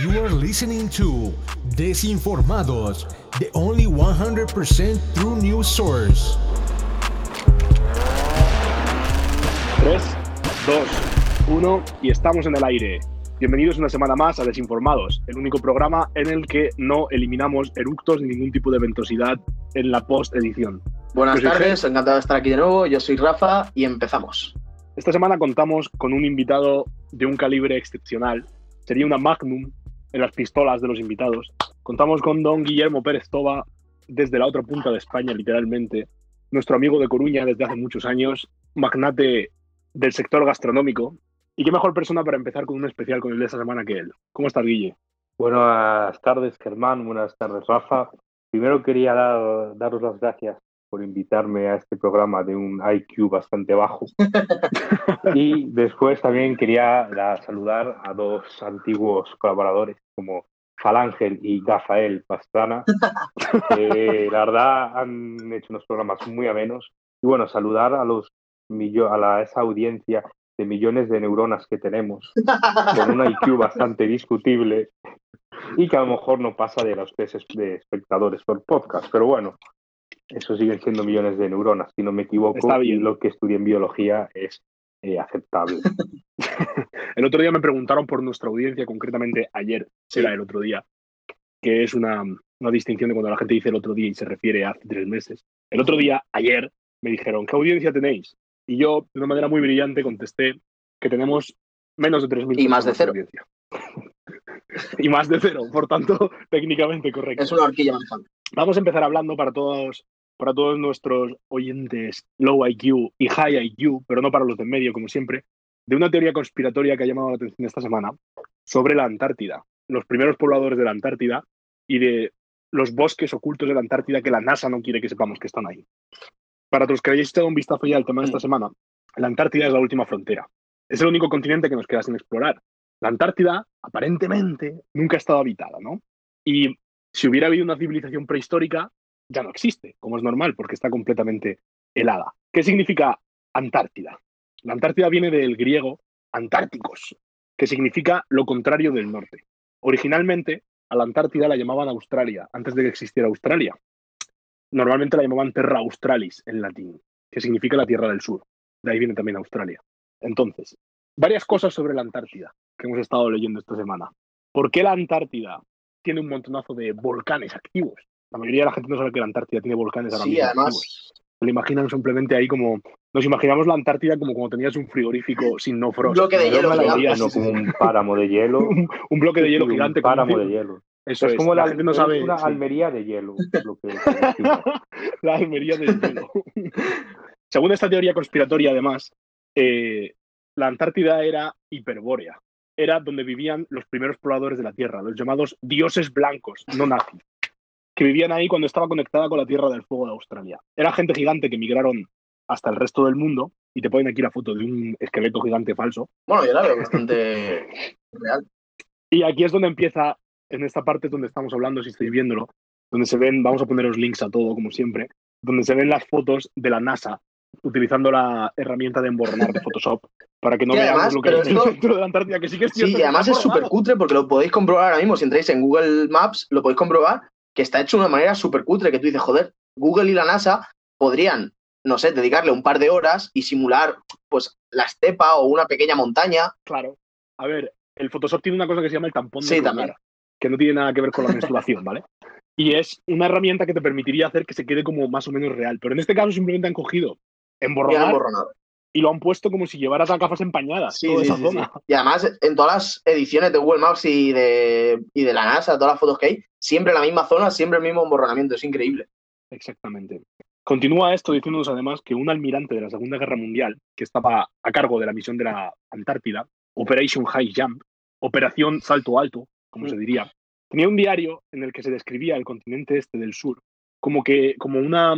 You are listening to Desinformados, the only 100% true news source. 3, 2, 1 y estamos en el aire. Bienvenidos una semana más a Desinformados, el único programa en el que no eliminamos eructos ni ningún tipo de ventosidad en la post-edición. Buenas Yo tardes, encantado de estar aquí de nuevo. Yo soy Rafa y empezamos. Esta semana contamos con un invitado de un calibre excepcional. Sería una magnum en las pistolas de los invitados. Contamos con don Guillermo Pérez Toba desde la otra punta de España, literalmente. Nuestro amigo de Coruña desde hace muchos años, magnate del sector gastronómico. Y qué mejor persona para empezar con un especial con el de esta semana que él. ¿Cómo estás, Guille? Buenas tardes, Germán. Buenas tardes, Rafa. Primero quería dar- daros las gracias por invitarme a este programa de un IQ bastante bajo. y después también quería da- saludar a dos antiguos colaboradores como Falángel y Gafael Pastrana, que la verdad han hecho unos programas muy amenos. Y bueno, saludar a los a la, esa audiencia de millones de neuronas que tenemos, con un IQ bastante discutible y que a lo mejor no pasa de los tres es- de espectadores por podcast, pero bueno, eso siguen siendo millones de neuronas, si no me equivoco, Está y lo que estudié en biología es eh, aceptable. El otro día me preguntaron por nuestra audiencia, concretamente ayer, Sí. era el otro día, que es una, una distinción de cuando la gente dice el otro día y se refiere a hace tres meses. El otro día, ayer, me dijeron, ¿qué audiencia tenéis? Y yo, de una manera muy brillante, contesté que tenemos menos de 3.000 Y más de cero. audiencia. y más de cero, por tanto, técnicamente correcto. Es una horquilla manejable. Vamos a empezar hablando para todos, para todos nuestros oyentes low IQ y high IQ, pero no para los de medio, como siempre, de una teoría conspiratoria que ha llamado la atención esta semana sobre la Antártida, los primeros pobladores de la Antártida y de los bosques ocultos de la Antártida que la NASA no quiere que sepamos que están ahí. Para los que hayáis echado un vistazo ya al tema de esta semana, la Antártida es la última frontera. Es el único continente que nos queda sin explorar. La Antártida, aparentemente, nunca ha estado habitada, ¿no? Y si hubiera habido una civilización prehistórica, ya no existe, como es normal, porque está completamente helada. ¿Qué significa Antártida? La Antártida viene del griego antárticos, que significa lo contrario del norte. Originalmente, a la Antártida la llamaban Australia, antes de que existiera Australia. Normalmente la llamaban Terra Australis en latín, que significa la Tierra del Sur. De ahí viene también Australia. Entonces, varias cosas sobre la Antártida que hemos estado leyendo esta semana. ¿Por qué la Antártida tiene un montonazo de volcanes activos? La mayoría de la gente no sabe que la Antártida tiene volcanes ahora Sí, mismo además, Se lo imaginan simplemente ahí como... Nos imaginamos la Antártida como cuando tenías un frigorífico sin no frost. bloque de hielo gigante. no como un páramo de hielo. un, un bloque de hielo un gigante. con páramo un- de hielo. Eso es es, como la la, gente no sabe... una sí. almería de hielo. Lo que, la Almería del hielo. Según esta teoría conspiratoria, además, eh, la Antártida era hiperbórea. Era donde vivían los primeros pobladores de la Tierra, los llamados dioses blancos, no nazis, que vivían ahí cuando estaba conectada con la Tierra del Fuego de Australia. Era gente gigante que migraron hasta el resto del mundo, y te ponen aquí la foto de un esqueleto gigante falso, bueno, yo la veo bastante real. y aquí es donde empieza, en esta parte donde estamos hablando, si estáis viéndolo, donde se ven, vamos a poneros links a todo, como siempre, donde se ven las fotos de la NASA utilizando la herramienta de emborronar de Photoshop para que no veamos además, lo que esto- dentro de la Antártida, que sí que es cierto. Sí, y además es súper cutre porque lo podéis comprobar ahora mismo. Si entráis en Google Maps, lo podéis comprobar que está hecho de una manera súper cutre. Que tú dices, joder, Google y la NASA podrían, no sé, dedicarle un par de horas y simular, pues, la estepa o una pequeña montaña. Claro. A ver, el Photoshop tiene una cosa que se llama el tampón de Sí, también. que no tiene nada que ver con la menstruación, ¿vale? Y es una herramienta que te permitiría hacer que se quede como más o menos real. Pero en este caso simplemente han cogido emborronar. Y lo han puesto como si llevaras las gafas empañadas, Sí, toda sí, esa sí, zona. sí. Y además, en todas las ediciones de Google Maps y de, y de la NASA, todas las fotos que hay, siempre la misma zona, siempre el mismo emborronamiento. Es increíble. Exactamente. Continúa esto diciéndonos además que un almirante de la Segunda Guerra Mundial, que estaba a cargo de la misión de la Antártida, Operation High Jump, Operación Salto Alto, como se diría, tenía un diario en el que se describía el continente este del sur como que como una,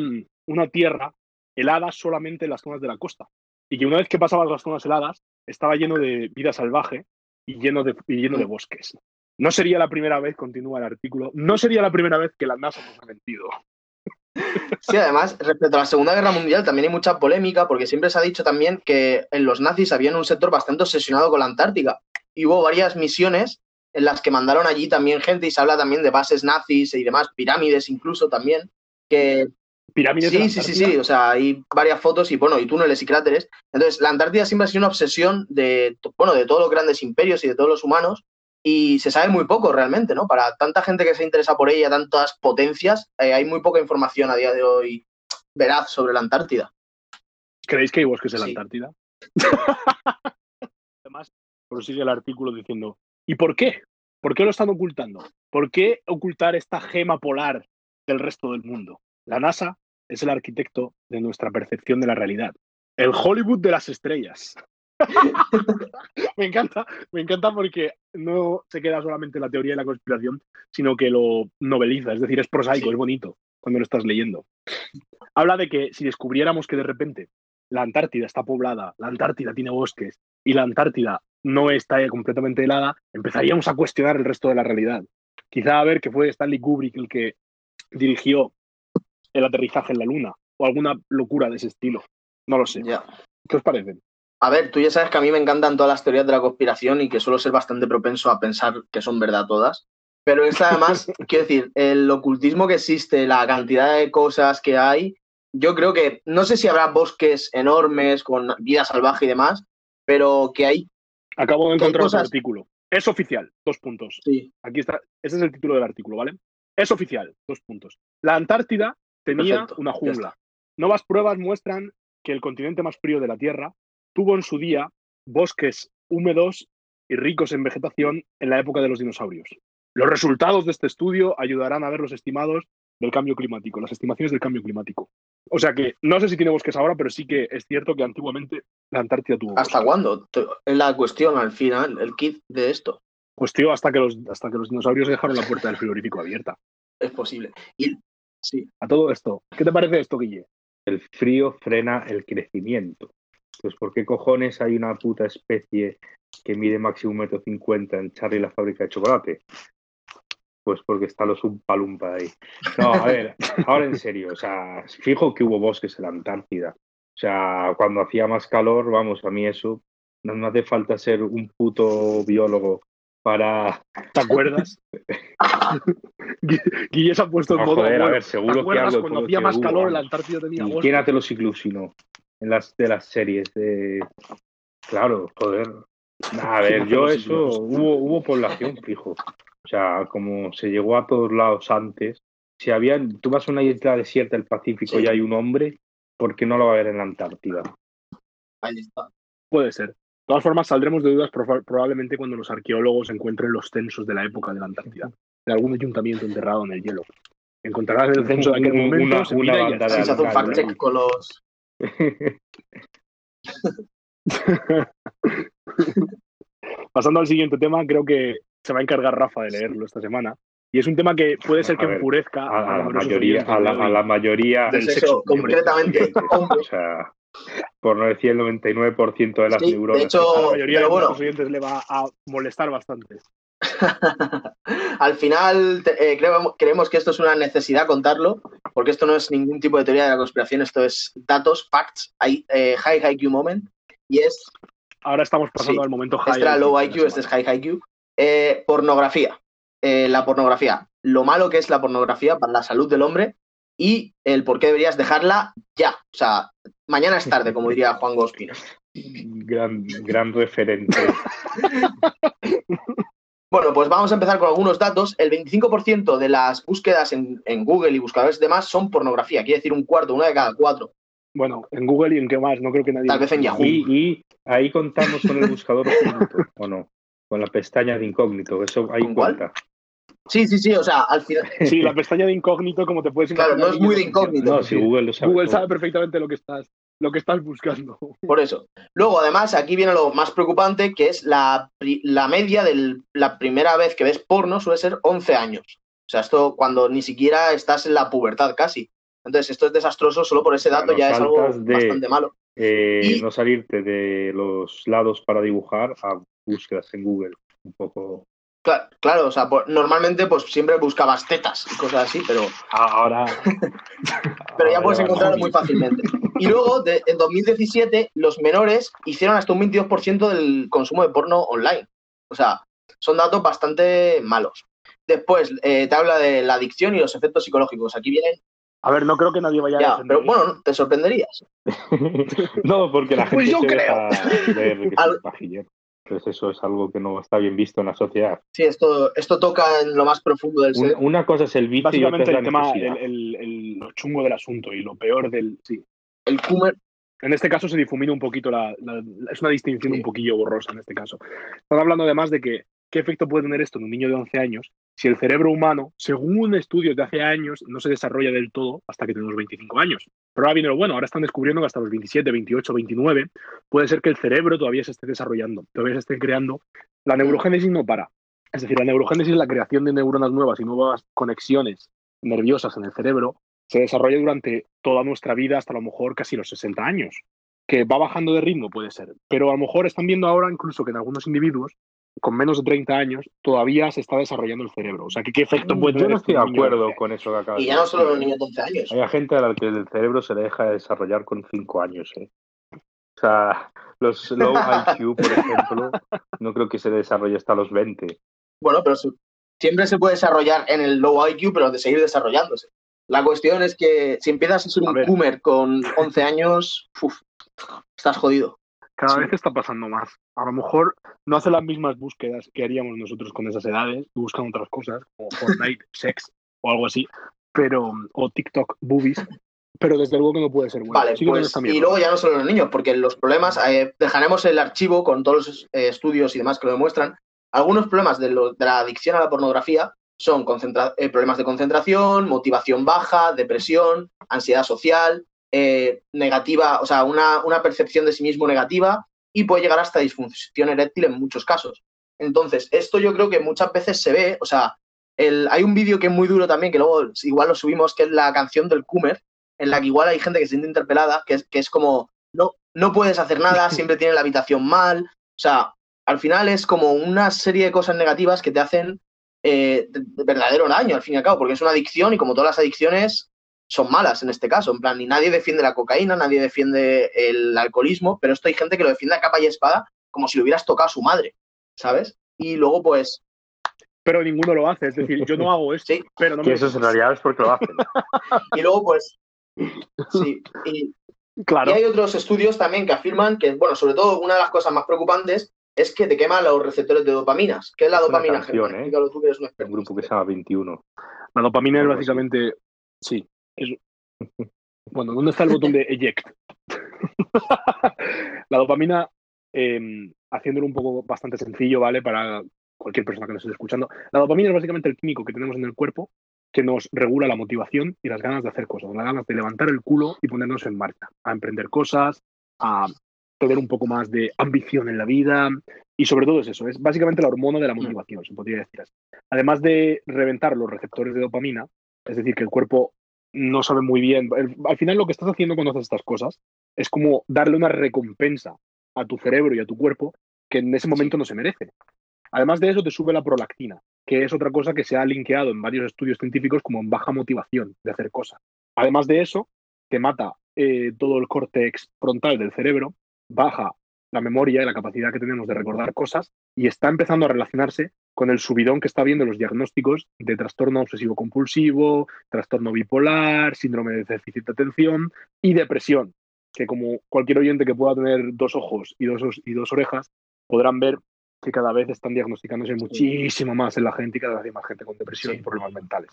una tierra helada solamente en las zonas de la costa. Y que una vez que pasabas las zonas heladas, estaba lleno de vida salvaje y lleno de, y lleno de bosques. No sería la primera vez, continúa el artículo, no sería la primera vez que la NASA nos ha mentido. Sí, además, respecto a la Segunda Guerra Mundial, también hay mucha polémica, porque siempre se ha dicho también que en los nazis habían un sector bastante obsesionado con la Antártica. Y hubo varias misiones en las que mandaron allí también gente y se habla también de bases nazis y demás, pirámides incluso también, que Pirámides de Sí, la sí, sí, sí. O sea, hay varias fotos y bueno, y túneles y cráteres. Entonces, la Antártida siempre ha sido una obsesión de, bueno, de todos los grandes imperios y de todos los humanos. Y se sabe muy poco realmente, ¿no? Para tanta gente que se interesa por ella, tantas potencias, eh, hay muy poca información a día de hoy veraz sobre la Antártida. ¿Creéis que hay bosques en la. Antártida? Además, prosigue el artículo diciendo, ¿y por qué? ¿Por qué lo están ocultando? ¿Por qué ocultar esta gema polar del resto del mundo? La NASA es el arquitecto de nuestra percepción de la realidad. El Hollywood de las estrellas. me encanta, me encanta porque no se queda solamente en la teoría de la conspiración, sino que lo noveliza, es decir, es prosaico, Sí. es bonito cuando lo estás leyendo. Habla de que si descubriéramos que de repente la Antártida está poblada, la Antártida tiene bosques y la Antártida no está completamente helada, empezaríamos a cuestionar el resto de la realidad. Quizá a ver que fue Stanley Kubrick el que dirigió el aterrizaje en la Luna o alguna locura de ese estilo. No lo sé. Ya. ¿Qué os parece? A ver, tú ya sabes que a mí me encantan todas las teorías de la conspiración y que suelo ser bastante propenso a pensar que son verdad todas. Pero esta además, quiero decir, el ocultismo que existe, la cantidad de cosas que hay, yo creo que, no sé si habrá bosques enormes con vida salvaje y demás, pero que hay, Acabo de encontrar cosas- artículo. Es oficial, dos puntos. sí, Aquí está, ese es el título del artículo, ¿vale? Es oficial, dos puntos. La Antártida tenía Perfecto, una jungla. Nuevas pruebas muestran que el continente más frío de la Tierra tuvo en su día bosques húmedos y ricos en vegetación en la época de los dinosaurios. Los resultados de este estudio ayudarán a ver los estimados del cambio climático, las estimaciones del cambio climático. O sea que no sé si tiene bosques ahora, pero sí que es cierto que antiguamente la Antártida tuvo ¿hasta bosques. cuándo? Es la cuestión al final, el kit de esto. Pues tío, hasta que los, hasta que los dinosaurios dejaron la puerta del frigorífico abierta. Es posible. Y, sí, A todo esto, ¿qué te parece esto, Guille? El frío frena el crecimiento. Pues ¿por qué cojones hay una puta especie que mide máximo un metro cincuenta en Charlie la fábrica de chocolate? Pues porque está los Umpalumpa ahí. No, a ver, ahora en serio, o sea, fijo que hubo bosques en la Antártida. O sea, cuando hacía más calor, vamos, a mí eso, no me hace falta ser un puto biólogo para... ¿Te acuerdas? Gui- Guille se ha puesto en No, modo. joder, a ver, seguro ¿Te que acuerdas de cuando hacía más calor en la. Antártida tenía ¿Y quién hace los ilusionó? En las de las series de. Claro, joder. A ver, yo eso, hubo, hubo población fijo. O sea, como se llegó a todos lados antes, si había, tú vas a una isla desierta del Pacífico Sí. y hay un hombre, ¿por qué no lo va a ver en la Antártida? ahí está. Puede ser. De todas formas, saldremos de dudas proba- probablemente cuando los arqueólogos encuentren los censos de la época de la Antártida, de algún ayuntamiento enterrado en el hielo. Encontrarás el censo de aquel momento, una- se una y se hace un alcalde, fact check con los. Pasando al siguiente tema, creo que se va a encargar Rafa de leerlo esta semana. Y es un tema que puede ser que A ver, enfurezca A, a la mayoría, a la, a la mayoría Del sexo concretamente, hombre. o sea, por no decir el 99% de las Sí, de neuronas. hecho, A la mayoría pero de bueno. nuestros oyentes le va a molestar bastante. Al final eh, creemos, creemos que esto es una necesidad contarlo, porque esto no es ningún tipo de teoría de la conspiración, esto es datos, facts, hay, eh, high IQ moment, y es, Ahora estamos pasando Sí. al momento high. este era low de IQ, este es high IQ, Eh, pornografía, Eh, la pornografía, lo malo que es la pornografía para la salud del hombre y el por qué deberías dejarla ya, o sea, mañana es tarde, como diría Juan Gospino. Gran, gran referente. Bueno, pues vamos a empezar con algunos datos. El 25% de las búsquedas en, en Google y buscadores demás son pornografía, quiere decir un cuarto, una de cada cuatro. Bueno, en Google y en qué más, no creo que nadie. Tal vez en Yahoo. Y, y ahí contamos con el buscador oculto, ¿o no? Con la pestaña de incógnito, eso ahí ¿Con cuál? Sí, sí, sí, o sea, al final, Sí, la pestaña de incógnito, como te puedes Claro, imaginar. no es muy de incógnito. No, si Google lo sabe. Google sabe perfectamente lo que estás, lo que estás buscando. por eso. Luego, además, aquí viene lo más preocupante, que es la, la media de la primera vez que ves porno suele ser 11 años. O sea, esto cuando ni siquiera estás en la pubertad casi. Entonces, esto es desastroso, solo por ese dato Claro, ya es algo de- bastante malo. Eh, Y- No salirte de los lados para dibujar a búsquedas en Google. Un poco. Claro, claro o sea, por- normalmente pues siempre buscabas tetas y cosas así, pero Ahora, pero ya puedes encontrarlo a- muy fácilmente. Y luego, de- en 2017, los menores hicieron hasta un 22% del consumo de porno online. O sea, son datos bastante malos. Después eh, te habla de la adicción y los efectos psicológicos. Aquí vienen. A ver, no creo que nadie vaya a Ya, defender pero bueno, te sorprenderías. no, porque la gente Pues yo se creo. deja ver que es Al- Entonces eso es algo que no está bien visto en la sociedad. Sí, esto, esto toca en lo más profundo del ser. una cosa es el vicio y otra es la el tema, el, el- el- lo chungo del asunto y lo peor del. Sí. El Kumer, En este caso se difumina un poquito la, la- la- es una distinción Sí. un poquillo borrosa en este caso. Están hablando además de que qué efecto puede tener esto en un niño de 11 años si el cerebro humano, según estudios de hace años, no se desarrolla del todo hasta que tenemos 25 años. Pero ahora viene lo bueno, ahora están descubriendo que hasta los 27, 28, 29 puede ser que el cerebro todavía se esté desarrollando, todavía se esté creando. La neurogénesis no para. Es decir, la neurogénesis es la creación de neuronas nuevas y nuevas conexiones nerviosas en el cerebro se desarrolla durante toda nuestra vida hasta a lo mejor casi los 60 años. Que va bajando de ritmo, puede ser. Pero a lo mejor están viendo ahora incluso que en algunos individuos con menos de 30 años todavía se está desarrollando el cerebro. O sea, que qué efecto puede Yo tener no esto estoy en de acuerdo 11 con eso que acabas y de ya no decir. solo los niños de 11 años. Hay gente a la que el cerebro se le deja de desarrollar con 5 años. ¿eh? O sea, los low IQ, por ejemplo, no creo que se desarrolle hasta los 20. Bueno, pero siempre se puede desarrollar en el low IQ, pero de seguir desarrollándose. La cuestión es que si empiezas a ser un boomer con 11 años, uf, estás jodido. Cada Sí. vez está pasando más. A lo mejor no hace las mismas búsquedas que haríamos nosotros con esas edades, buscan otras cosas, como Fortnite, sex o algo así, pero o TikTok, boobies, pero desde luego que no puede ser bueno. Vale, pues y luego ya no solo los niños, porque los problemas, eh, dejaremos el archivo con todos los eh, estudios y demás que lo demuestran. Algunos problemas de, lo- de la adicción a la pornografía son eh, problemas de concentración, motivación baja, depresión, ansiedad social, eh, negativa, o sea, una, una percepción de sí mismo negativa y puede llegar hasta disfunción eréctil en muchos casos. Entonces, esto yo creo que muchas veces se ve, o sea, el- hay un vídeo que es muy duro también, que luego igual lo subimos, que es la canción del Coomer, en la que igual hay gente que se siente interpelada, que es, que es como, no, no puedes hacer nada, siempre tienes la habitación mal. O sea, al final es como una serie de cosas negativas que te hacen eh, de- de verdadero daño, al fin y al cabo, porque es una adicción y como todas las adicciones son malas en este caso. En plan, ni nadie defiende la cocaína, nadie defiende el alcoholismo, pero esto hay gente que lo defiende a capa y espada como si lo hubieras tocado a su madre, ¿sabes? Y luego, pues, Pero ninguno lo hace. Es decir, yo no hago esto, Sí. pero no Que me... eso en realidad es porque lo hacen. y luego, pues, sí. Y, Claro. Y hay otros estudios también que afirman que, bueno, sobre todo una de las cosas más preocupantes es que te quema los receptores de dopaminas. ¿Qué es la Es una dopamina, canción? ¿eh? Tú que eres un Un grupo que se llama 21. La dopamina es básicamente... Sí. Es- Bueno, ¿dónde está el botón de eject? la dopamina, eh, haciéndolo un poco bastante sencillo, ¿vale? Para cualquier persona que nos esté escuchando. La dopamina es básicamente el químico que tenemos en el cuerpo que nos regula la motivación y las ganas de hacer cosas, las ganas de levantar el culo y ponernos en marcha, a emprender cosas, a tener un poco más de ambición en la vida y sobre todo es eso, es básicamente la hormona de la motivación, se podría decir así. Además de reventar los receptores de dopamina, es decir, que el cuerpo no sabe muy bien, al final lo que estás haciendo cuando haces estas cosas es como darle una recompensa a tu cerebro y a tu cuerpo que en ese momento no se merece. Además de eso, te sube la prolactina, que es otra cosa que se ha linkeado en varios estudios científicos como en baja motivación de hacer cosas. Además de eso, te mata eh, todo el córtex frontal del cerebro, baja la memoria y la capacidad que tenemos de recordar cosas y está empezando a relacionarse con el subidón que está habiendo los diagnósticos de trastorno obsesivo compulsivo, trastorno bipolar, síndrome de déficit de atención y depresión, que como cualquier oyente que pueda tener dos ojos y dos, os- y dos orejas podrán ver que cada vez están diagnosticándose muchísimo más en la gente y cada vez hay más gente con depresión Sí. y problemas mentales.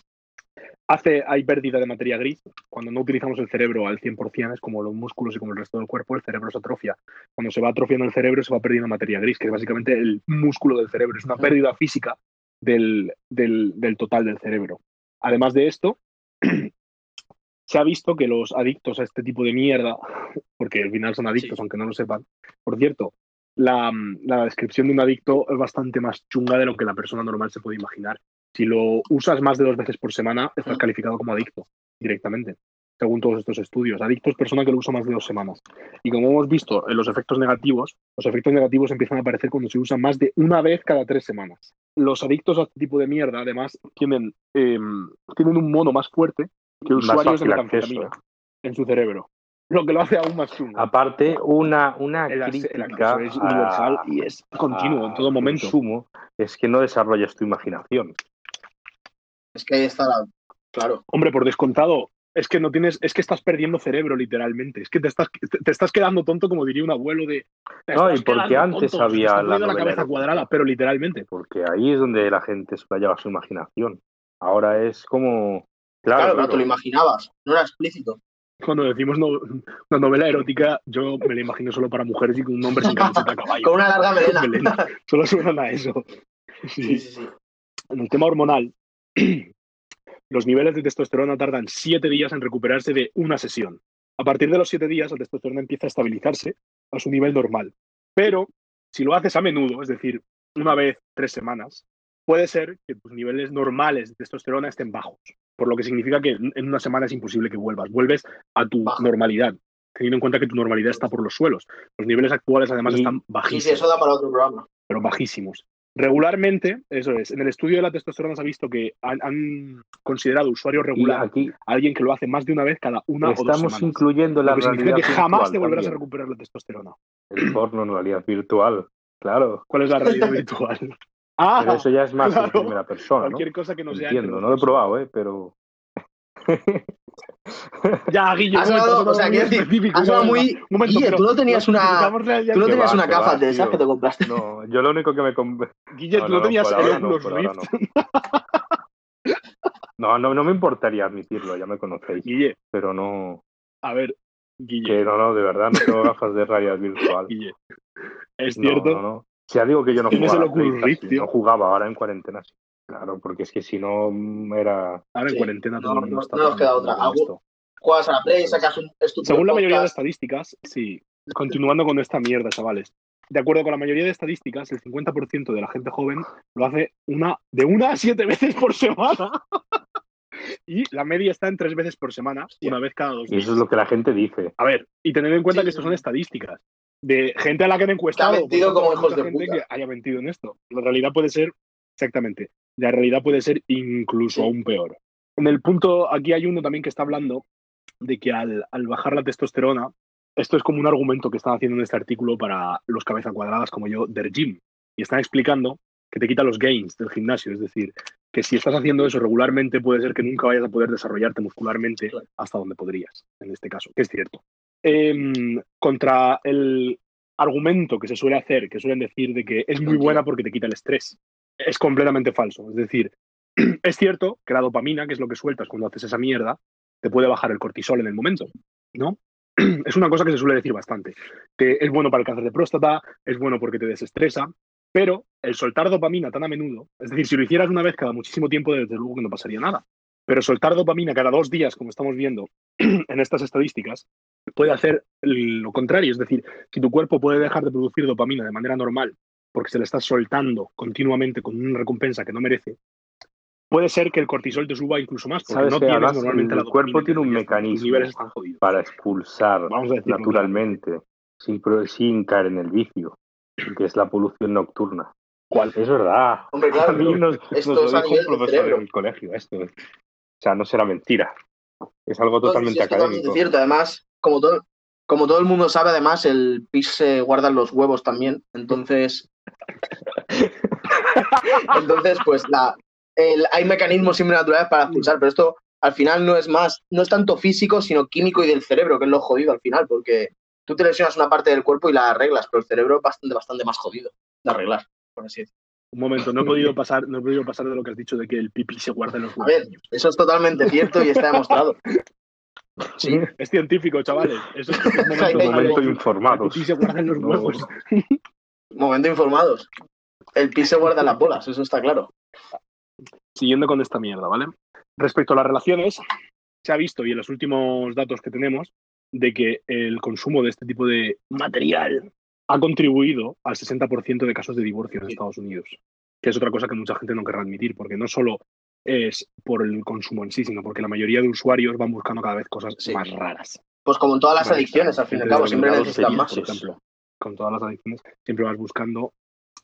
Hace, hay pérdida de materia gris. Cuando no utilizamos el cerebro al 100%, es como los músculos y como el resto del cuerpo, el cerebro se atrofia. Cuando se va atrofiando el cerebro, se va perdiendo materia gris, que es básicamente el músculo del cerebro. Es una pérdida física del, del- del total del cerebro. Además de esto, se ha visto que los adictos a este tipo de mierda, porque al final son adictos, aunque no lo sepan, por cierto, la, la descripción de un adicto es bastante más chunga de lo que la persona normal se puede imaginar. Si lo usas más de dos veces por semana, estás Mm. calificado como adicto directamente, según todos estos estudios. Adicto es persona que lo usa más de dos semanas. Y como hemos visto en los efectos negativos, los efectos negativos empiezan a aparecer cuando se usa más de una vez cada tres semanas. Los adictos a este tipo de mierda, además, tienen, em, tienen un mono más fuerte que usuarios de fácil acceso, metanfetamina en su cerebro. lo que lo hace aún más chungo. Aparte, una, una El, crítica es universal a- y es continuo en todo momento. consumo es que no desarrollas tu imaginación. Es que ahí está la. Claro. Hombre, por descontado, es que no tienes, es que estás perdiendo cerebro literalmente. Es que te estás, te, te estás quedando tonto, como diría un abuelo de. No, y porque antes tonto, había la la cabeza cuadrada, pero literalmente. Porque ahí es donde la gente explayaba su imaginación. Ahora es como. Claro, Claro, te lo imaginabas. No era explícito. Cuando decimos no- una novela erótica, yo me la imagino solo para mujeres y con un hombre sin camiseta a caballo. Con una larga melena. Melena. Solo suenan a eso. Sí, Sí. sí, sí. En el tema hormonal, los niveles de testosterona tardan siete días en recuperarse de una sesión. A partir de los siete días, la testosterona empieza a estabilizarse a su nivel normal. Pero si lo haces a menudo, es decir, una vez tres semanas, puede ser que tus niveles normales de testosterona estén bajos. Por lo que significa que en una semana es imposible que vuelvas. Vuelves a tu normalidad, teniendo en cuenta que tu normalidad está por los suelos. Los niveles actuales además Y- están bajísimos eso da para otro programa. pero bajísimos. Regularmente, eso es, en el estudio de la testosterona se ha visto que han, han considerado usuario regular aquí a alguien que lo hace más de una vez cada una o dos estamos semanas. incluyendo la realidad que jamás te volverás a recuperar la testosterona. El porno en realidad virtual. Claro. ¿Cuál es la realidad virtual? Ah, Pero eso ya es más claro. en primera persona, ¿no? cualquier cosa que no. Entiendo, no lo he probado, ¿eh? Pero Ya, Guille, Ha sonado, o sea, muy quiero decir, ha sonado muy. momento, Guille, tú no tenías una. Tú no tenías una gafa de esas que te compraste. no, yo lo único que me... com- Guille, No, tú no, no, tenías no, Oculus Rift. No, no, no me importaría admitirlo, ya me conocéis. Guille, Pero no, a ver, Guille, que no, no, de verdad no tengo gafas de realidad virtual. Guille. Es No, cierto. no, no. Ya digo que yo no Tienes jugaba. el Rift, tío. No jugaba ahora en cuarentena. sí. Claro, porque es que si no mm, era. Ahora en Sí, cuarentena todo no, el mundo no- está no nos queda otra. esto. Juegas a la Play, sacas un estúpido Según la mayoría de estadísticas, sí. Continuando con esta mierda, chavales. De acuerdo con la mayoría de estadísticas, el 50% de la gente joven lo hace una, de una a siete veces por semana. y la media está en tres veces por semana, una vez cada dos Y días. eso es lo que la gente dice. A ver, y tened en cuenta Sí, que sí. estas son estadísticas de gente a la que han encuestado. Que ha mentido tanto, como hijos de gente puta. que haya mentido en esto. La realidad puede ser, exactamente, la realidad puede ser incluso aún peor. En el punto, aquí hay uno también que está hablando de que al, al bajar la testosterona, esto es como un argumento que están haciendo en este artículo para los cabeza cuadradas como yo del gym. Y están explicando que te quita los gains del gimnasio. Es decir, que si estás haciendo eso regularmente, puede ser que nunca vayas a poder desarrollarte muscularmente hasta donde podrías, en este caso, que es cierto. Em, contra el argumento que se suele hacer, que suelen decir de que es muy buena porque te quita el estrés, es completamente falso. Es decir, es cierto que la dopamina, que es lo que sueltas cuando haces esa mierda, te puede bajar el cortisol en el momento, ¿no? Es una cosa que se suele decir bastante. Que es bueno para el cáncer de próstata, es bueno porque te desestresa, pero el soltar dopamina tan a menudo, es decir, si lo hicieras una vez cada muchísimo tiempo, desde luego que no pasaría nada. Pero soltar dopamina cada dos días, como estamos viendo en estas estadísticas, puede hacer lo contrario. Es decir, si tu cuerpo puede dejar de producir dopamina de manera normal porque se le está soltando continuamente con una recompensa que no merece, puede ser que el cortisol te suba incluso más, porque Sabes no que tienes además normalmente el la cuerpo tiene un mecanismo. están. Para expulsar Vamos a decirlo naturalmente, sin, sin caer en el vicio, que es la polución nocturna. ¿Cuál? Es verdad. Hombre, claro, a mí nos, esto nos es lo a dijo un del profesor cerebro. en el colegio esto. O sea, no será mentira. Es algo No, totalmente es totalmente académico. cierto. Además, como todo, como todo el mundo sabe, además, el pis se guarda en los huevos también. Entonces. entonces, pues la, el- hay mecanismos siempre naturales para expulsar, pero esto al final no es más, no es tanto físico, sino químico y del cerebro, que es lo jodido al final, porque tú te lesionas una parte del cuerpo y la arreglas, pero el cerebro es bastante, bastante más jodido de arreglar, por así decirlo. Un momento, no he podido pasar, no he podido pasar de lo que has dicho de que el pipí se guarda en los A ver, huevos. eso es totalmente cierto y está demostrado. Sí, Es científico, chavales. Eso es un momento, momento el informados. pipí se guarda en los No. Momento informados. El pis se guarda en las bolas, eso está claro. Siguiendo con esta mierda, ¿vale? Respecto a las relaciones, se ha visto, y en los últimos datos que tenemos, de que el consumo de este tipo de material ha contribuido al 60% de casos de divorcio en Estados Unidos, que es otra cosa que mucha gente no querrá admitir, porque no solo es por el consumo en sí, sino porque la mayoría de usuarios van buscando cada vez cosas Sí. más raras. Pues como en todas las adicciones, al fin y al cabo, siempre necesitan más. Por ejemplo, con todas las adicciones, siempre vas buscando,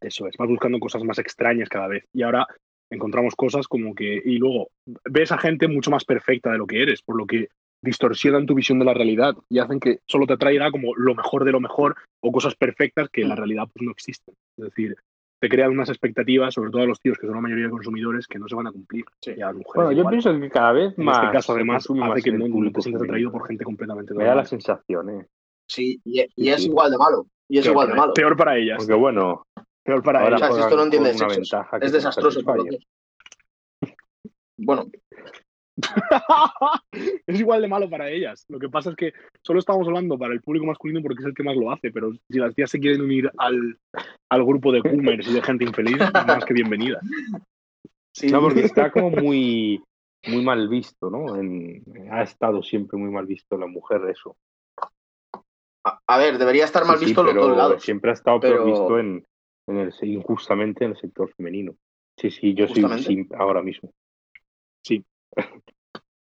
eso es, vas buscando cosas más extrañas cada vez. Y ahora encontramos cosas como que, y luego ves a gente mucho más perfecta de lo que eres, por lo que distorsionan tu visión de la realidad y hacen que solo te atraiga como lo mejor de lo mejor o cosas perfectas que en la realidad pues no existen. Es decir, te crean unas expectativas, sobre todo a los tíos que son la mayoría de consumidores, que no se van a cumplir. Y a las mujeres Bueno, yo igual. pienso que cada vez en más. este caso, además, hace más que el público te sientas atraído por gente completamente Me da la sensación, ¿eh? Sí, y, y Sí, es sí. igual de malo. Y es Peor igual de para- malo. Peor para ellas. Porque bueno, Peor para ahora O sea, ellas. si esto no entiende sexos. Es desastroso. satisface. que- Bueno, es igual de malo para ellas. Lo que pasa es que solo estamos hablando para el público masculino porque es el que más lo hace, pero si las tías se quieren unir al, al grupo de boomers y de gente infeliz, más que bienvenidas. sí. No, porque está como muy, muy mal visto, ¿no? En- ha estado siempre muy mal visto la mujer eso. A, a ver, debería estar mal Sí, sí, visto los pero dos lados. Siempre ha estado peor pero- visto en, en el, injustamente en el sector femenino. Sí, sí, yo soy simp ahora mismo.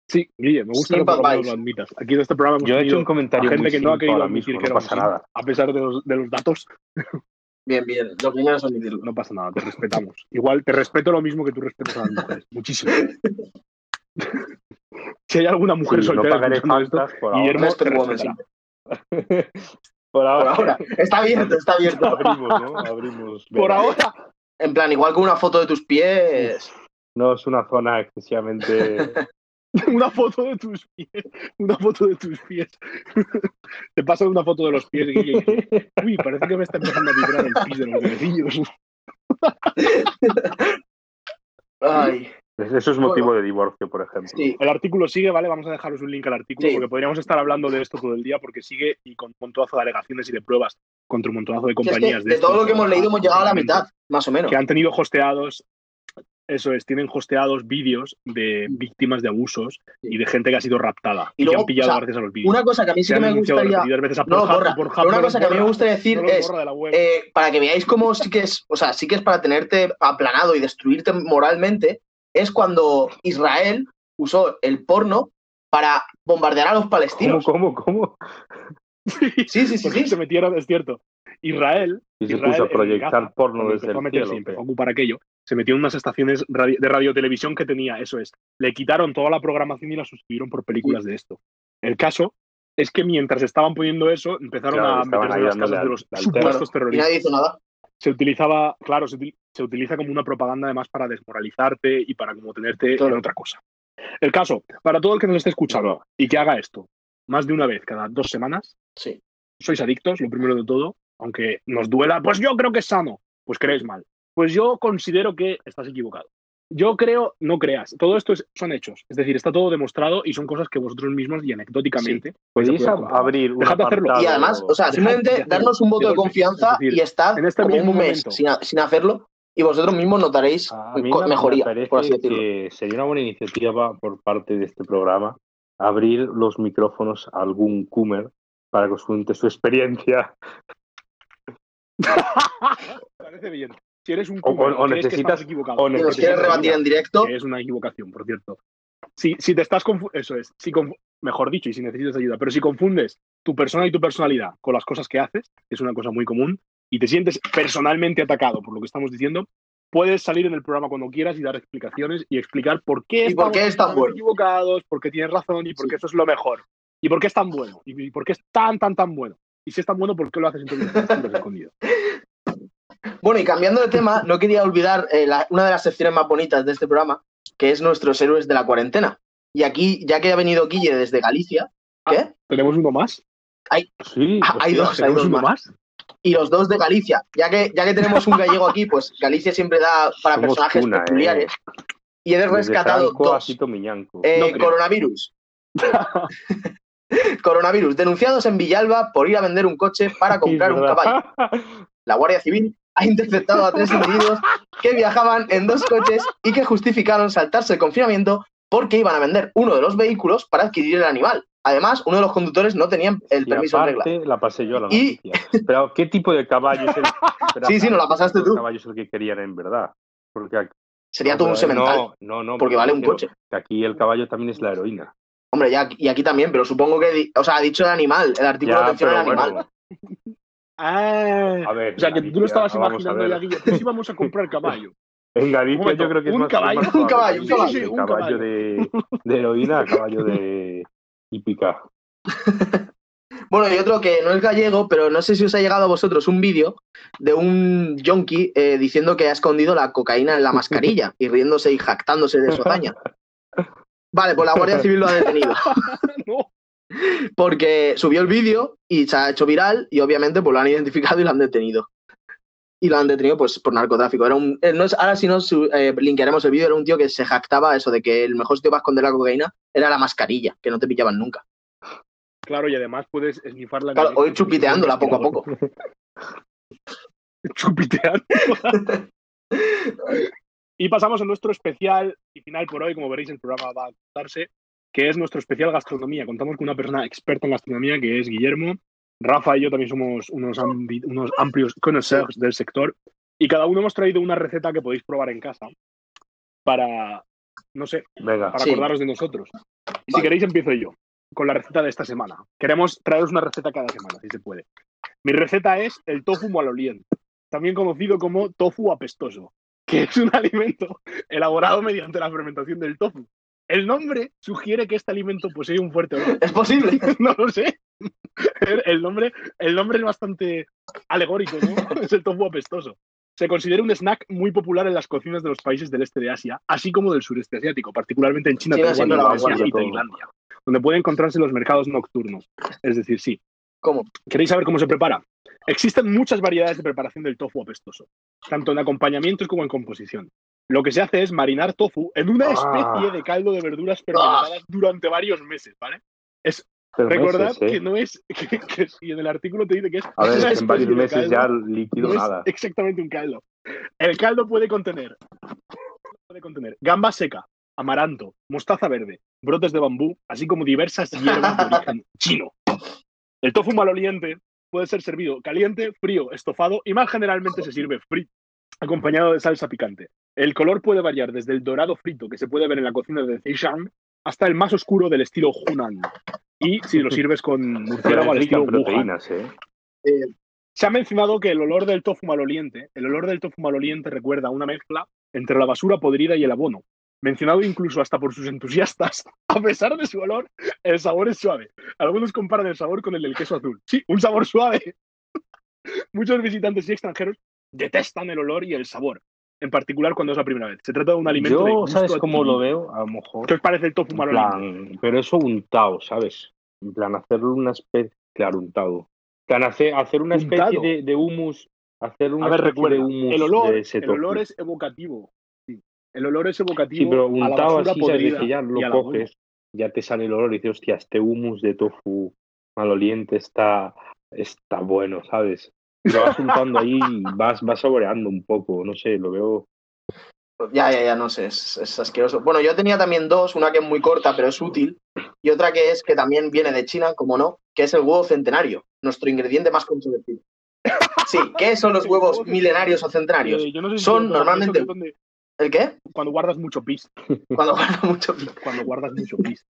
Sí, Guille, me gusta que por lo admitas. Aquí en este programa hemos Yo he hecho un comentario a gente que no ha querido admitir mismo, que no pasa simp, nada. A pesar de los, de los datos, Bien, bien. Lo primero es admitirlo. no pasa nada, te respetamos. Igual te respeto lo mismo que tú respetas a las mujeres. Muchísimo. si hay alguna mujer Sí, no soltera pagaré escuchando esto, faltas por ahora. Guillermo te respetará. Por Por ahora, ahora. Está abierto, está abierto. abrimos, ¿no? Abrimos. Por ahora, En plan, igual con una foto de tus pies. No es una zona excesivamente. una foto de tus pies. Una foto de tus pies. Te pasan una foto de los pies, Guille. Uy, parece que me está empezando a vibrar el pis de los dedillos. Ay, Eso es motivo de divorcio, por ejemplo. sí. El artículo sigue, ¿vale? Vamos a dejaros un link al artículo Sí. porque podríamos estar hablando de esto todo el día porque sigue y con un montonazo de alegaciones y de pruebas contra un montonazo de Si es que compañías. de todo lo que hemos leído hemos llegado a la mitad, más o menos. Que han tenido hosteados, eso es, tienen hosteados vídeos de víctimas de abusos y de gente que ha sido raptada Y y, que luego, han pillado o sea, gracias a los vídeos. Una cosa que a mí sí que me gustaría. repetidas veces a No borra. Pero una cosa que a mí me gustaría decir no es. de eh, para que veáis cómo sí que es, o sea, sí que es para tenerte aplanado y destruirte moralmente, es cuando Israel usó el porno para bombardear a los ¿Cómo, palestinos. cómo, cómo? Sí, sí, sí, porque sí. se metieron, es cierto. Israel, Y se Israel puso a proyectar Gaza, porno desde el y ocupar aquello, se metió en unas estaciones radio- de radiotelevisión que tenía, eso es, le quitaron toda la programación y la sustituyeron por películas de esto. El caso es que mientras estaban poniendo eso, empezaron Claro, a meterse ahí en las casas de los supuestos Y terroristas. nadie hizo nada. Se utilizaba, claro, se, util- se utiliza como una propaganda además para desmoralizarte y para como tenerte Claro. en otra cosa. El caso, para todo el que nos esté escuchando y que haga esto más de una vez cada dos semanas, Sí. sois adictos, lo primero de todo, aunque nos duela, pues yo creo que es sano, pues creéis mal. Pues yo considero que estás equivocado. Yo creo, no creas. Todo esto es- son hechos. Es decir, está todo demostrado y son cosas que vosotros mismos y anecdóticamente. vais a Podéis abrir un Dejad de hacerlo. Y además, o sea, simplemente darnos un voto de confianza es decir, y estar en este como mismo un mes momento. sin, sin hacerlo y vosotros mismos notaréis me- mejoría, me parece por así decirlo. que sería una buena iniciativa por parte de este programa abrir los micrófonos a algún Coomer para que os cuente su experiencia. Parece bien. Si eres un O- o- coomer, o crees que necesitas- estás equivocado, o Que nos porque quieres rebatir en directo, que es una equivocación, por cierto. Si, si te estás eso es, si mejor dicho, y si necesitas ayuda, pero si confundes tu persona y tu personalidad con las cosas que haces, que es una cosa muy común, y te sientes personalmente atacado por lo que estamos diciendo, puedes salir en el programa cuando quieras y dar explicaciones y explicar por qué ¿Y por qué es tan estamos bueno? equivocados, por qué tienes razón y por qué eso es lo mejor. Y por qué es tan bueno. Y, por qué es tan, tan, tan bueno. Y si es tan bueno, ¿por qué lo haces entonces siempre escondido? Bueno, y cambiando de tema, no quería olvidar eh, la- una de las secciones más bonitas de este programa, que es nuestros héroes de la cuarentena. Y aquí, ya que ha venido Guille desde Galicia, ¿qué? ¿Tenemos uno más? Sí, Ah, hay hostia, dos, hay ¿Tenemos dos uno más. más? Y los dos de Galicia. Ya que, ya que tenemos un gallego aquí, pues Galicia siempre da para Somos personajes peculiares. eh. Y he rescatado dos. Eh, No coronavirus. coronavirus. Denunciados en Villalba por ir a vender un coche para comprar un caballo. La Guardia Civil ha interceptado a tres individuos que viajaban en dos coches y que justificaron saltarse el confinamiento porque iban a vender uno de los vehículos para adquirir el animal. Además, uno de los conductores no tenía el Y permiso en regla. aparte la pasé yo a la Y- noticia. Pero ¿qué tipo de caballo es el Sí, sí, nos la pasaste ¿qué tipo de tú. caballo es el que querían en verdad? Porque aquí, Sería no, todo un semental, No, no, no. porque vale un coche. que aquí el caballo también es la heroína. Hombre, ya, y aquí también, pero supongo que, o sea, ha dicho el animal, el artículo Ya, menciona el animal. bueno, Ah, a ver. o sea, que tú lo estabas imaginando ya, Guille. Pues íbamos a comprar caballo. En Galicia yo creo que es un más, caballo, más un caballo, un caballo, el un caballo caballo. de, de heroína caballo de, Típica. Bueno, y otro que no es gallego, pero no sé si os ha llegado a vosotros un vídeo de un yonki eh, diciendo que ha escondido la cocaína en la mascarilla y riéndose y jactándose de su hazaña. Vale, pues la Guardia Civil lo ha detenido. No. Porque subió el vídeo y se ha hecho viral y obviamente pues lo han identificado y lo han detenido. Y lo han detenido pues por narcotráfico. Era un, eh, no es- ahora si no eh, linkearemos el vídeo, era un tío que se jactaba eso de que el mejor sitio para esconder la cocaína era la mascarilla, que no te pillaban nunca. Claro, y además puedes esnifarla. Claro, el- hoy chupiteándola poco a poco. Chupiteando. y pasamos a nuestro especial y final por hoy. Como veréis, el programa va a contarse, que es nuestro especial gastronomía. Contamos con una persona experta en gastronomía que es Guillermo. Rafa y yo también somos unos, amplios conocedores del sector. Y cada uno hemos traído una receta que podéis probar en casa para, no sé, Venga. para Sí. acordaros de nosotros. Y si queréis, empiezo yo con la receta de esta semana. Queremos traeros una receta cada semana, si se puede. Mi receta es el tofu maloliente, también conocido como tofu apestoso, que es un alimento elaborado mediante la fermentación del tofu. El nombre sugiere que este alimento posee un fuerte olor. Es posible. No lo sé. El nombre, el nombre es bastante alegórico, ¿no? Es el tofu apestoso. Se considera un snack muy popular en las cocinas de los países del este de Asia, así como del sureste asiático, particularmente en China, Taiwán, Indonesia y. Tailandia, donde puede encontrarse en los mercados nocturnos. Es decir, sí. ¿Cómo? ¿Queréis saber cómo se prepara? Existen muchas variedades de preparación del tofu apestoso, tanto en acompañamientos como en composición. Lo que se hace es marinar tofu en una Ah. especie de caldo de verduras fermentadas durante varios meses, ¿vale? Es Recordad meses, ¿eh? que no es, que, que si en el artículo te dice que es A ver, en varios meses ya líquido no es nada. exactamente un caldo. El caldo puede contener, puede contener gamba seca, amaranto, mostaza verde, brotes de bambú, así como diversas hierbas de origen chino. El tofu maloliente puede ser servido caliente, frío, estofado y más generalmente se sirve frito, acompañado de salsa picante. El color puede variar desde el dorado frito que se puede ver en la cocina de Zhejiang hasta el más oscuro del estilo Hunan. Y si lo sirves con murciélago al estilo Wuhan. proteínas, ¿eh? Se ha mencionado que el olor del tofu maloliente, el olor del tofu maloliente recuerda a una mezcla entre la basura podrida y el abono. Mencionado incluso hasta por sus entusiastas, a pesar de su olor, el sabor es suave. Algunos comparan el sabor con el del queso azul. Sí, un sabor suave. Muchos visitantes y extranjeros detestan el olor y el sabor, en particular cuando es la primera vez. Se trata de un alimento de Yo, gusto ¿sabes cómo lo veo? A lo mejor. ¿Qué os parece el tofu plan, pero eso untado, ¿sabes? En plan, hacerlo una especie. Claro, untado. Plan, hacer, hacer una especie Untado. de, de humus. Hacer una A ver, recuerda, de humus el olor, de ese el olor es evocativo. Sí. El olor es evocativo Sí, pero a la untado basura así. De podrida que ya lo coges, ya te sale el olor y dices, hostia, este humus de tofu maloliente está, está bueno, ¿sabes? Lo vas untando ahí y vas, vas saboreando un poco, no sé, lo veo. Ya, ya, ya, no sé, es, es asqueroso. Bueno, yo tenía también dos, una que es muy corta pero es útil, y otra que es que también viene de China, como no, que es el huevo centenario, nuestro ingrediente más controvertido. Sí, ¿qué son los huevos huevo milenarios o centenarios? Eh, yo no sé si Son normalmente- donde- ¿El qué? cuando guardas mucho pis. Cuando guarda mucho Cuando guardas mucho pis.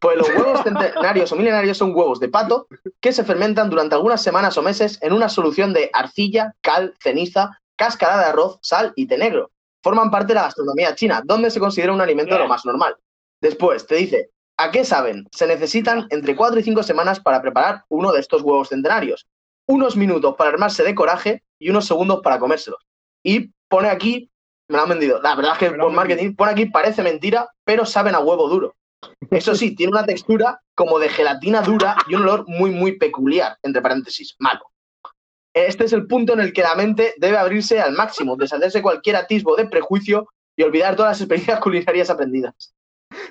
Pues los huevos centenarios o milenarios son huevos de pato que se fermentan durante algunas semanas o meses en una solución de arcilla, cal, ceniza, cáscara de arroz, sal y té negro. Forman parte de la gastronomía china, donde se considera un alimento de lo más normal. Después te dice, ¿a qué saben? Se necesitan entre 4 y 5 semanas para preparar uno de estos huevos centenarios. Unos minutos para armarse de coraje y unos segundos para comérselos. Y pone aquí, me lo han vendido. La verdad es que por marketing pone aquí parece mentira, pero saben a huevo duro. Eso sí, tiene una textura como de gelatina dura y un olor muy, muy peculiar, entre paréntesis, malo. Este es el punto en el que la mente debe abrirse al máximo, deshacerse cualquier atisbo de prejuicio y olvidar todas las experiencias culinarias aprendidas.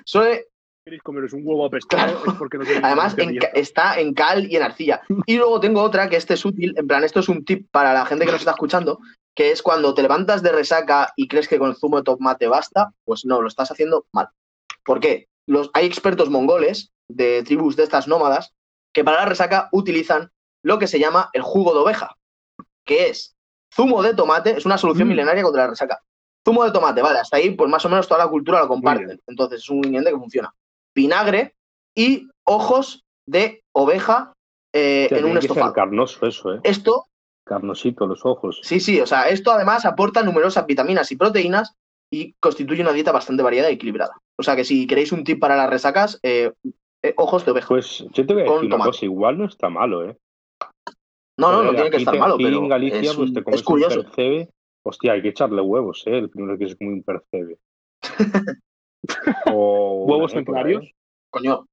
Suele, queréis comeros un huevo apestado Claro. es porque no tenéis además, en está en cal y en arcilla. Y luego tengo otra que este es útil, en plan, esto es un tip para la gente que nos está escuchando, que es cuando te levantas de resaca y crees que con el zumo de tomate basta, pues no, lo estás haciendo mal. ¿Por qué? Los, hay expertos mongoles de tribus de estas nómadas que para la resaca utilizan lo que se llama el jugo de oveja, que es zumo de tomate, es una solución Mm. milenaria contra la resaca. Zumo de tomate, vale, hasta ahí pues más o menos toda la cultura lo comparten. Entonces es un ingrediente que funciona. Vinagre y ojos de oveja eh, en un estofado. carnoso eso, ¿eh? Esto, Carnosito los ojos. sí, sí, o sea, esto además aporta numerosas vitaminas y proteínas y constituye una dieta bastante variada y equilibrada. O sea que si queréis un tip para las resacas, eh, eh, ojos de oveja. Pues yo te voy a decir una tomate. cosa, igual no está malo, ¿eh? no, no, no tiene que estar malo, aquí pero en Galicia es, pues un- te es comes un curioso. percebe. Hostia, hay que echarle huevos, ¿eh? El primero que se come un percebe. O ¿Huevos centenarios? ¿eh? Coño,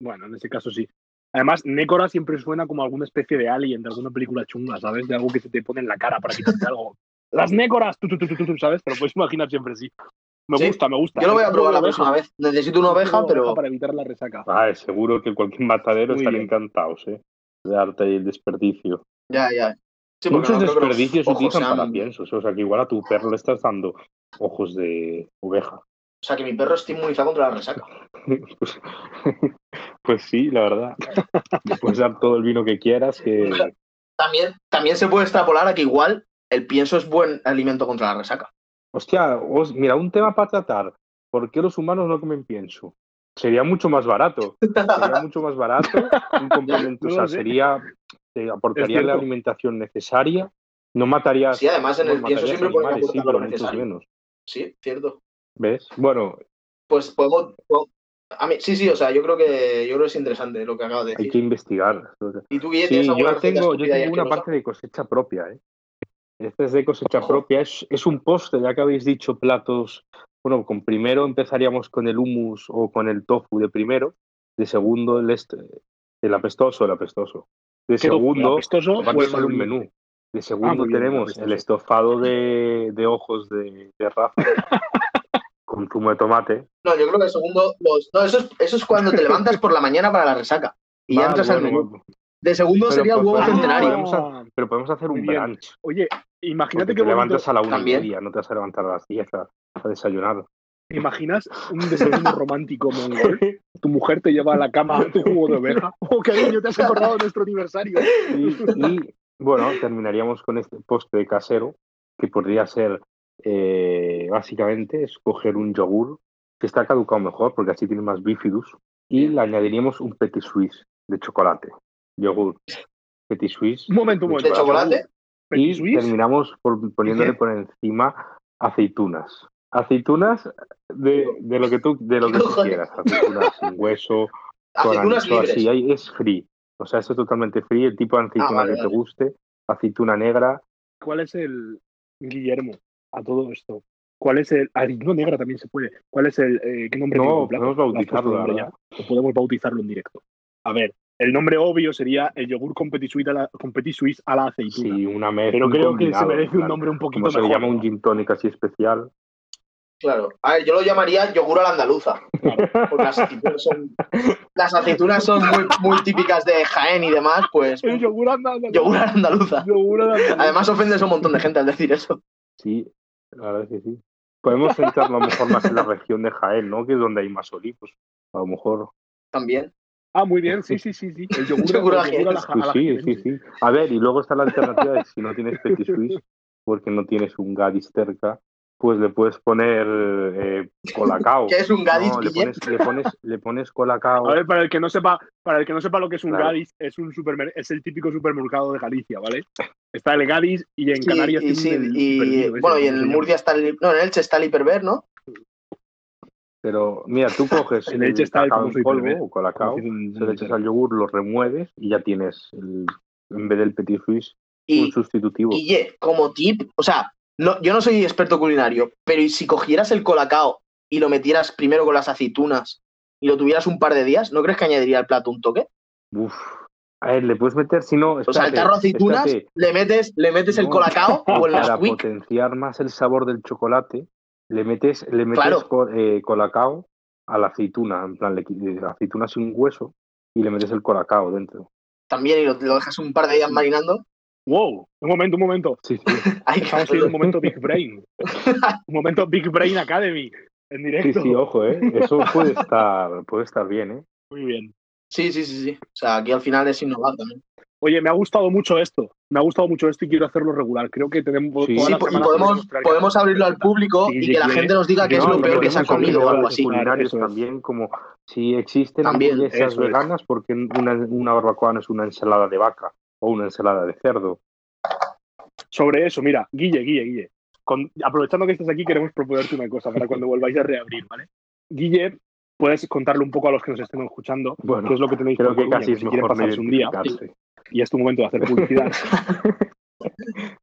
Bueno, en ese caso sí. Además, Nécora siempre suena como alguna especie de alien de alguna película chunga, ¿sabes? De algo que se te pone en la cara para quitarte algo. ¡Las Nécoras! Tu, tu, tu, tu, ¿Sabes? Te lo puedes imaginar siempre sí. Me Sí. gusta, me gusta. yo lo voy a probar la próxima vez. Necesito una oveja, pero Para evitar la resaca. Ah, seguro que cualquier matadero están encantados, ¿eh? De darte ahí el desperdicio. ya, ya. Sí, Muchos no desperdicios se utilizan sean- para piensos. O sea, que igual a tu perro le estás dando ojos de oveja. O sea, que mi perro está inmunizado contra la resaca. Pues, pues sí, la verdad. Puedes dar todo el vino que quieras, que También, también se puede extrapolar a que igual el pienso es buen alimento contra la resaca. Hostia, os- mira, un tema para tratar. ¿Por qué los humanos no comen pienso? Sería mucho más barato. Sería mucho más barato. Un complemento, o sea, sería, te aportaría la alimentación necesaria. No matarías, Sí, además en no el pienso siempre animales, sí, lo necesario. menos. Sí, cierto. ¿Ves? Bueno, Pues podemos. A mí, sí, sí, o sea, yo creo que yo creo que es interesante lo que acabas de hay decir. que investigar. ¿Y tú, Guille, Sí, tienes alguna yo tengo, yo tengo una parte de cosecha propia, ¿eh? Este es de cosecha Ojo. propia, es, es un postre, ya que habéis dicho platos. Bueno, con primero empezaríamos con el hummus o con el tofu de primero, de segundo el, este, el apestoso, el apestoso. De ¿Qué tofu? segundo, ¿Apestoso aparte o el ser un menú. De segundo bien, tenemos apestoso. el estofado de, de ojos de, de Rafa con zumo de tomate. No, yo creo que el segundo. Los... No, eso es, eso es cuando te levantas por la mañana para la resaca. Y ya Ah, entras al bueno, menú. bueno, De segundo Pero sería el pues huevo podemos- centenario. podemos hacer- pero podemos hacer un bien. brunch. Oye, imagínate Porque que te levantas a la una y media, no te vas a levantar a las 10 a, a desayunar. ¿Te imaginas un desayuno romántico mongol? Tu mujer te lleva a la cama tu jugo de oveja. Oh, cariño, te has acordado de nuestro aniversario. Y, y, bueno, terminaríamos con este postre casero, que podría ser eh, básicamente escoger un yogur que está caducado mejor, porque así tiene más bifidus, y le añadiríamos un petit suisse de chocolate. Yogur, petit suisse. Un momento, un De momento. chocolate. Petit Y Suisse. terminamos por, poniéndole qué? por encima aceitunas. Aceitunas de, de lo que tú, de lo que tú quieras. Aceitunas sin hueso, con Aceitunas anchoa, libres. sí, ahí es free. O sea, eso es totalmente free, el tipo de aceituna Ah, vale, que te vale. guste, aceituna negra. ¿Cuál es el Guillermo a todo esto? ¿Cuál es el harina negra también se puede? ¿Cuál es el eh, qué nombre No, podemos ¿Lo has bautizarlo, ya? O podemos bautizarlo en directo. A ver, el nombre obvio sería el yogur con petit suisse a la, a la aceituna. Sí, una mezcla. Pero creo que se merece un nombre un poquito Como se llama un gin tonic así especial. Claro. A ver, yo lo llamaría yogur a la andaluza. Claro. Porque las aceitunas son, las aceitunas son muy, muy típicas de Jaén y demás, pues El yogur yogur a la andaluza. Yogur a la andaluza. Además ofendes a un montón de gente al decir eso. Sí, la verdad es que sí. Podemos centrarlo a lo mejor más en la región de Jaén, ¿no? Que es donde hay más olivos. A lo mejor. También. Ah, muy bien, sí, sí, sí, sí. El yogur, Yogur a el yogur a la, a la sí, sí, sí. A ver, y luego está la alternativa de si no tienes Petit Suisse, porque no tienes un Gadis cerca, pues le puedes poner eh, colacao. ¿Qué es un Gadis, No, le Guille? pones, le pones, le pones colacao. A ver, para el que no sepa, para el que no sepa lo que es un Claro. Gadis, es un supermer es el típico supermercado de Galicia, ¿vale? Está el Gadis y en Sí, Canarias y, tienen sí, el y- bueno, y ¿cómo se en llama? Murcia está el, no, en Elche está el hiperver, ¿no? Pero mira, tú coges En Elche está el cacao en polvo hiperver. o colacao, se le echas al yogur, lo remueves y ya tienes, el- en vez del Petit Suisse, un Y, sustitutivo. Guille, como tip, o sea, no, yo no soy experto culinario, pero ¿y si cogieras el colacao y lo metieras primero con las aceitunas y lo tuvieras un par de días, ¿no crees que añadiría al plato un toque? Uf. A ver, le puedes meter, si no, O sea, el espérate, tarro aceitunas, espérate. le metes, le metes el No. colacao o el para Nesquik. potenciar más el sabor del chocolate, le metes, le metes Claro. eh, colacao a la aceituna, en plan, le la aceituna sin hueso y le metes el colacao dentro. También y lo, lo dejas un par de días marinando. Wow, un momento, un momento. Sí, sí. Estamos un momento Big Brain. un momento Big Brain Academy en Sí, directo. sí, ojo, ¿eh? Eso puede estar, puede estar bien, ¿eh? Muy bien. Sí, sí, sí, sí. O sea, aquí al final es innovar también. Oye, me ha gustado mucho esto. Me ha gustado mucho esto y quiero hacerlo regular. Creo que tenemos Sí. Sí, y podemos, podemos abrirlo al público Sí, y que la gente nos diga qué es lo peor que se ha comido o algo así. culinarios Eso es. también, como si existen hamburguesas veganas, porque una, una barbacoa no es una ensalada de vaca o una ensalada de cerdo. Sobre eso, mira, Guille, Guille, Guille. Con- aprovechando que estás aquí, queremos proponerte una cosa para cuando volváis a reabrir, ¿vale? Guille puedes contarle un poco a los que nos estén escuchando Bueno, qué es lo que tenéis Creo que casi es si mejor pasarse un día y es tu momento de hacer publicidad.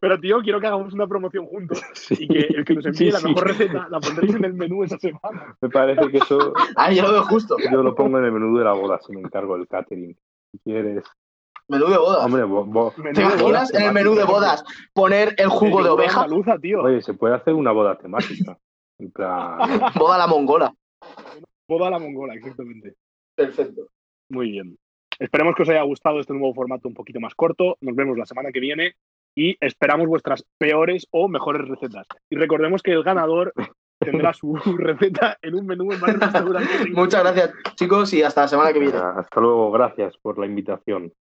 Pero tío, quiero que hagamos una promoción juntos Sí. y que el que nos envíe Sí, la sí. mejor receta la pondréis en el menú esa semana. Me parece que eso Ah, yo lo veo justo. yo lo pongo en el menú de la boda si me encargo del catering. Si quieres. Menú de bodas. Hombre, bo- bo- ¿Te imaginas en el menú de bodas poner el jugo de oveja? andaluza, tío. oye, se puede hacer una boda temática. En plan, Boda a la mongola. Boda a la mongola, exactamente. Perfecto. Muy bien. Esperemos que os haya gustado este nuevo formato un poquito más corto. Nos vemos la semana que viene y esperamos vuestras peores o mejores recetas. Y recordemos que el ganador tendrá su receta en un menú en varios restaurantes. Muchas gracias, chicos, y hasta la semana que viene. hasta luego, gracias por la invitación.